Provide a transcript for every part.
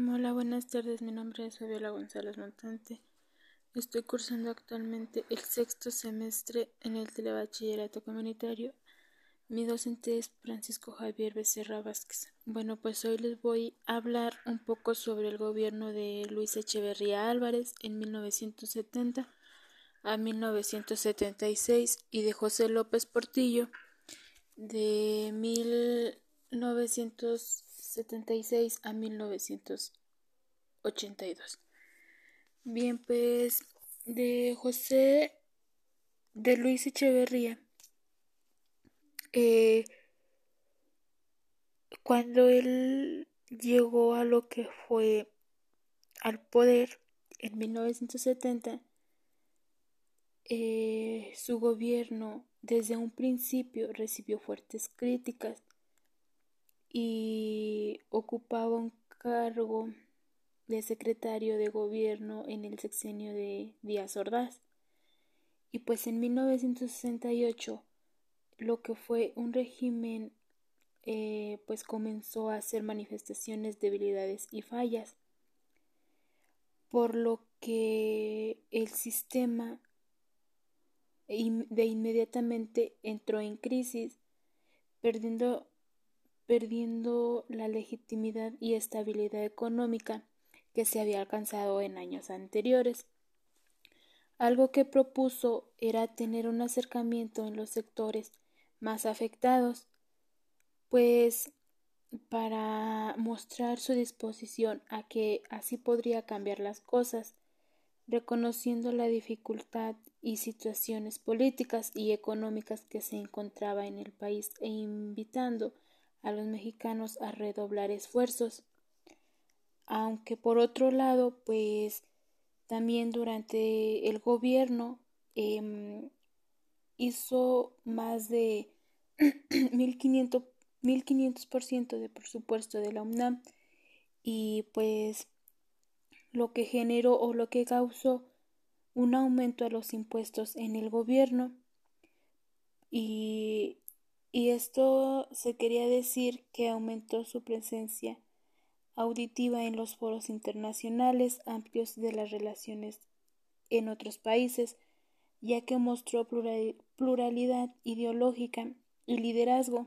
Hola, buenas tardes. Mi nombre es Fabiola González Montante. Estoy cursando actualmente el sexto semestre en el telebachillerato comunitario. Mi docente es Francisco Javier Becerra Vázquez. Bueno, pues hoy les voy a hablar un poco sobre el gobierno de Luis Echeverría Álvarez en 1970 a 1976 y de José López Portillo de 1900 76 a 1982. Bien, pues de José de Luis Echeverría. Eh, cuando él llegó a lo que fue al poder en 1970, eh, su gobierno desde un principio recibió fuertes críticas y ocupaba un cargo de secretario de gobierno en el sexenio de Díaz Ordaz. Y pues en 1968 lo que fue un régimen eh, pues comenzó a hacer manifestaciones, debilidades y fallas, por lo que el sistema de inmediatamente entró en crisis, perdiendo perdiendo la legitimidad y estabilidad económica que se había alcanzado en años anteriores. Algo que propuso era tener un acercamiento en los sectores más afectados, pues para mostrar su disposición a que así podría cambiar las cosas, reconociendo la dificultad y situaciones políticas y económicas que se encontraba en el país e invitando a los mexicanos a redoblar esfuerzos. Aunque por otro lado, pues también durante el gobierno eh, hizo más de 1500 1500% de presupuesto de la UNAM y pues lo que generó o lo que causó un aumento a los impuestos en el gobierno y y esto se quería decir que aumentó su presencia auditiva en los foros internacionales amplios de las relaciones en otros países, ya que mostró pluralidad ideológica y liderazgo.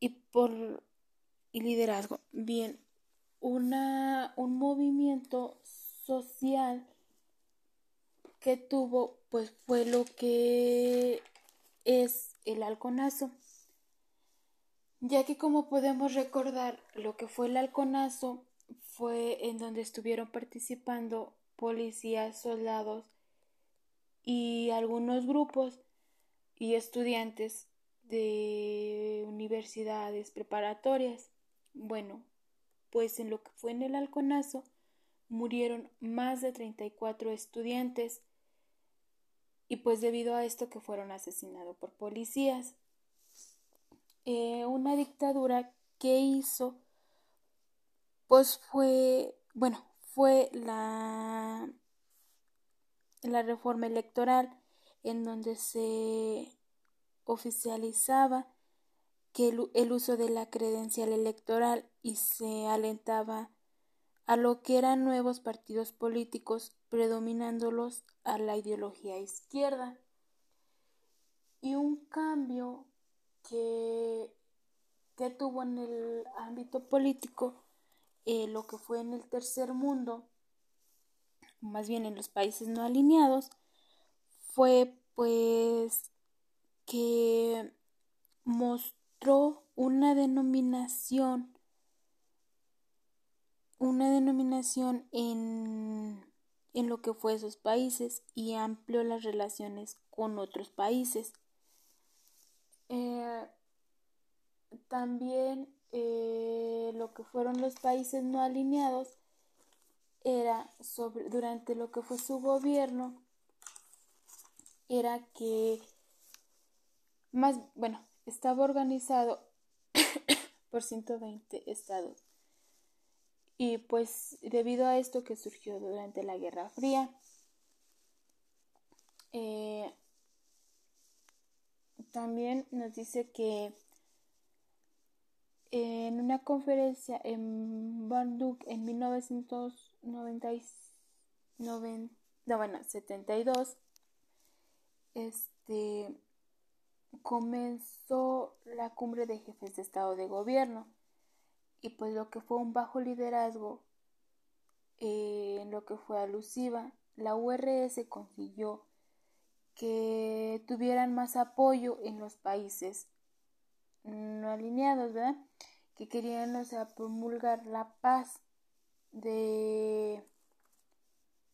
Y por y liderazgo, bien, una, un movimiento social que tuvo, pues fue lo que es el halconazo, ya que como podemos recordar lo que fue el halconazo fue en donde estuvieron participando policías, soldados y algunos grupos y estudiantes de universidades preparatorias. Bueno, pues en lo que fue en el halconazo murieron más de 34 estudiantes y pues debido a esto que fueron asesinados por policías. Eh, una dictadura que hizo pues fue bueno fue la la reforma electoral en donde se oficializaba que el uso de la credencial electoral y se alentaba a lo que eran nuevos partidos políticos predominándolos a la ideología izquierda. Y un cambio que, que tuvo en el ámbito político eh, lo que fue en el tercer mundo, más bien en los países no alineados, fue pues que mostró una denominación una denominación en, en lo que fue esos países y amplió las relaciones con otros países. Eh, también eh, lo que fueron los países no alineados era sobre durante lo que fue su gobierno era que más bueno estaba organizado por 120 estados y pues debido a esto que surgió durante la Guerra Fría, eh, también nos dice que en una conferencia en Bandung en 1972, este, comenzó la cumbre de jefes de Estado de Gobierno y pues lo que fue un bajo liderazgo eh, en lo que fue alusiva, la URS consiguió que tuvieran más apoyo en los países no alineados, ¿verdad? Que querían, o sea, promulgar la paz de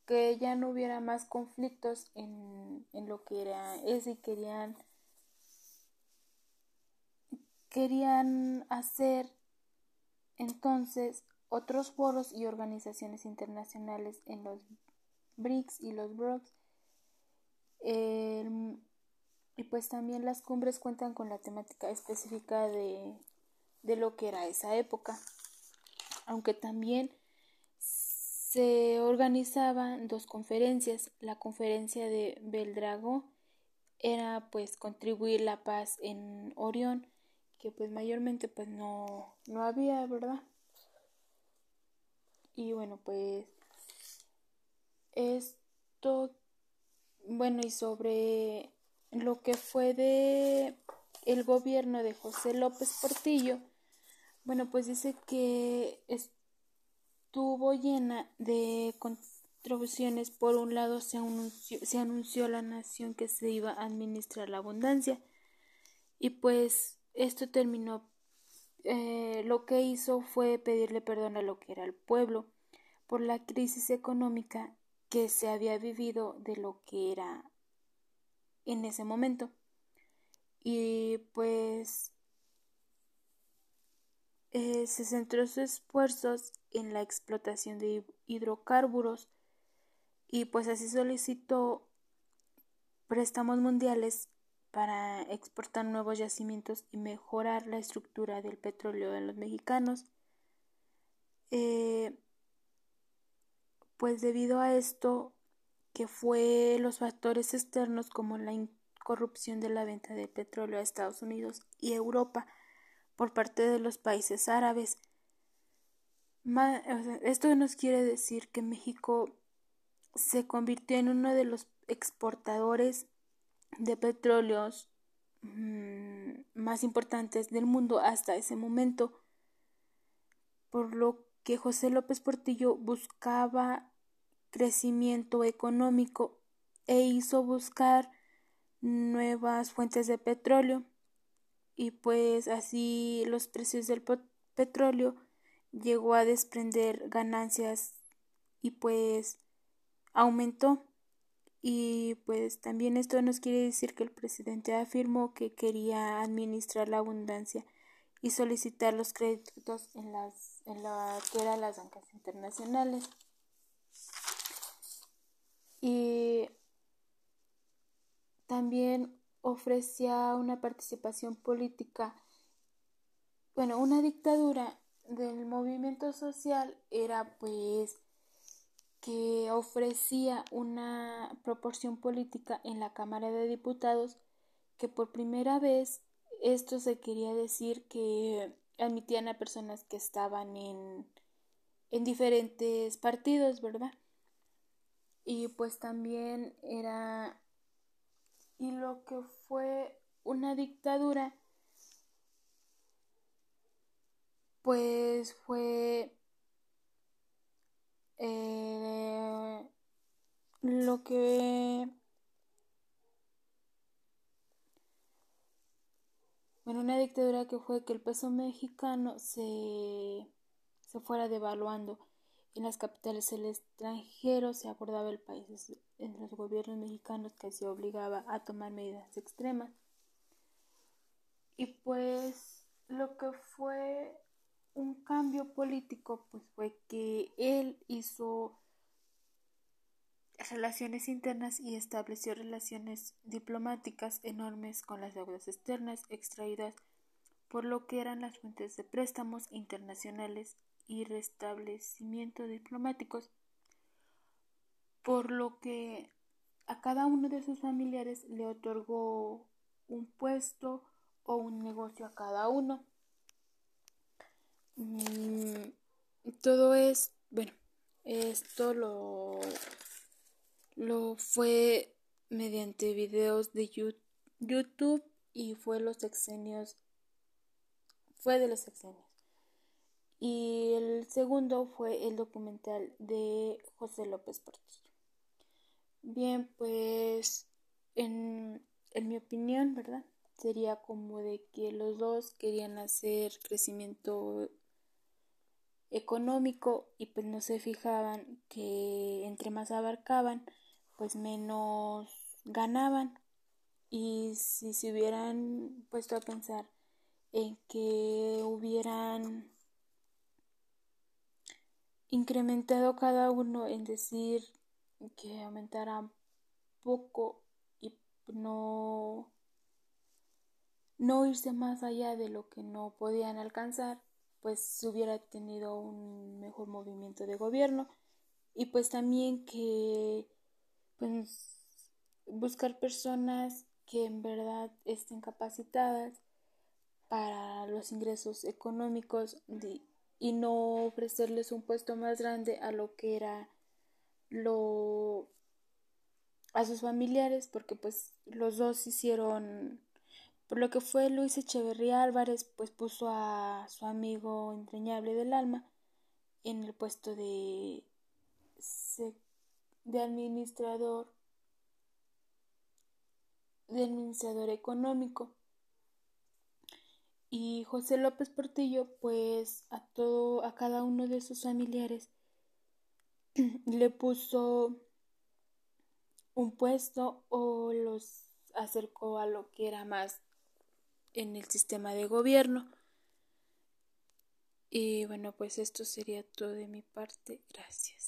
que ya no hubiera más conflictos en, en lo que era ese y querían querían hacer entonces otros foros y organizaciones internacionales en los BRICS y los BROCS y pues también las cumbres cuentan con la temática específica de, de lo que era esa época. Aunque también se organizaban dos conferencias. La conferencia de Beldrago era pues contribuir la paz en Orión, que pues mayormente pues no, no había, ¿verdad? Y bueno, pues esto bueno, y sobre lo que fue de el gobierno de José López Portillo, bueno, pues dice que estuvo llena de contribuciones. Por un lado, se anunció, se anunció la nación que se iba a administrar la abundancia y pues esto terminó. Eh, lo que hizo fue pedirle perdón a lo que era el pueblo por la crisis económica que se había vivido de lo que era en ese momento. Y pues eh, se centró sus esfuerzos en la explotación de hidrocarburos y pues así solicitó préstamos mundiales para exportar nuevos yacimientos y mejorar la estructura del petróleo de los mexicanos. Eh, pues debido a esto que fue los factores externos como la corrupción de la venta de petróleo a Estados Unidos y Europa por parte de los países árabes. Esto nos quiere decir que México se convirtió en uno de los exportadores de petróleos mm, más importantes del mundo hasta ese momento, por lo que José López Portillo buscaba crecimiento económico e hizo buscar nuevas fuentes de petróleo. Y pues así los precios del petróleo llegó a desprender ganancias y pues aumentó y pues también esto nos quiere decir que el presidente afirmó que quería administrar la abundancia y solicitar los créditos en las en la que eran las bancas internacionales y también ofrecía una participación política. Bueno, una dictadura del movimiento social era pues que ofrecía una proporción política en la Cámara de Diputados que por primera vez esto se quería decir que admitían a personas que estaban en, en diferentes partidos, ¿verdad? y pues también era y lo que fue una dictadura pues fue lo que bueno una dictadura que fue que el peso mexicano se se fuera devaluando en las capitales del extranjero se abordaba el país en los gobiernos mexicanos que se obligaba a tomar medidas extremas. Y pues lo que fue un cambio político pues fue que él hizo relaciones internas y estableció relaciones diplomáticas enormes con las deudas externas extraídas por lo que eran las fuentes de préstamos internacionales y restablecimiento diplomáticos, por lo que a cada uno de sus familiares le otorgó un puesto o un negocio a cada uno. todo es, bueno, esto lo, lo fue mediante videos de YouTube y fue los sexenios, fue de los sexenios. Y el segundo fue el documental de José López Portillo. Bien, pues en, en mi opinión, ¿verdad? Sería como de que los dos querían hacer crecimiento económico y pues no se fijaban que entre más abarcaban pues menos ganaban. Y si se hubieran puesto a pensar en que hubieran incrementado cada uno en decir que aumentara poco y no no irse más allá de lo que no podían alcanzar pues hubiera tenido un mejor movimiento de gobierno. Y pues también que pues buscar personas que en verdad estén capacitadas para los ingresos económicos y no ofrecerles un puesto más grande a lo que era lo a sus familiares porque pues los dos hicieron por lo que fue Luis Echeverría Álvarez, pues puso a su amigo entrañable del alma en el puesto de, de administrador de administrador económico y José López Portillo pues a todo a cada uno de sus familiares le puso un puesto o los acercó a lo que era más en el sistema de gobierno. Y bueno, pues esto sería todo de mi parte. Gracias.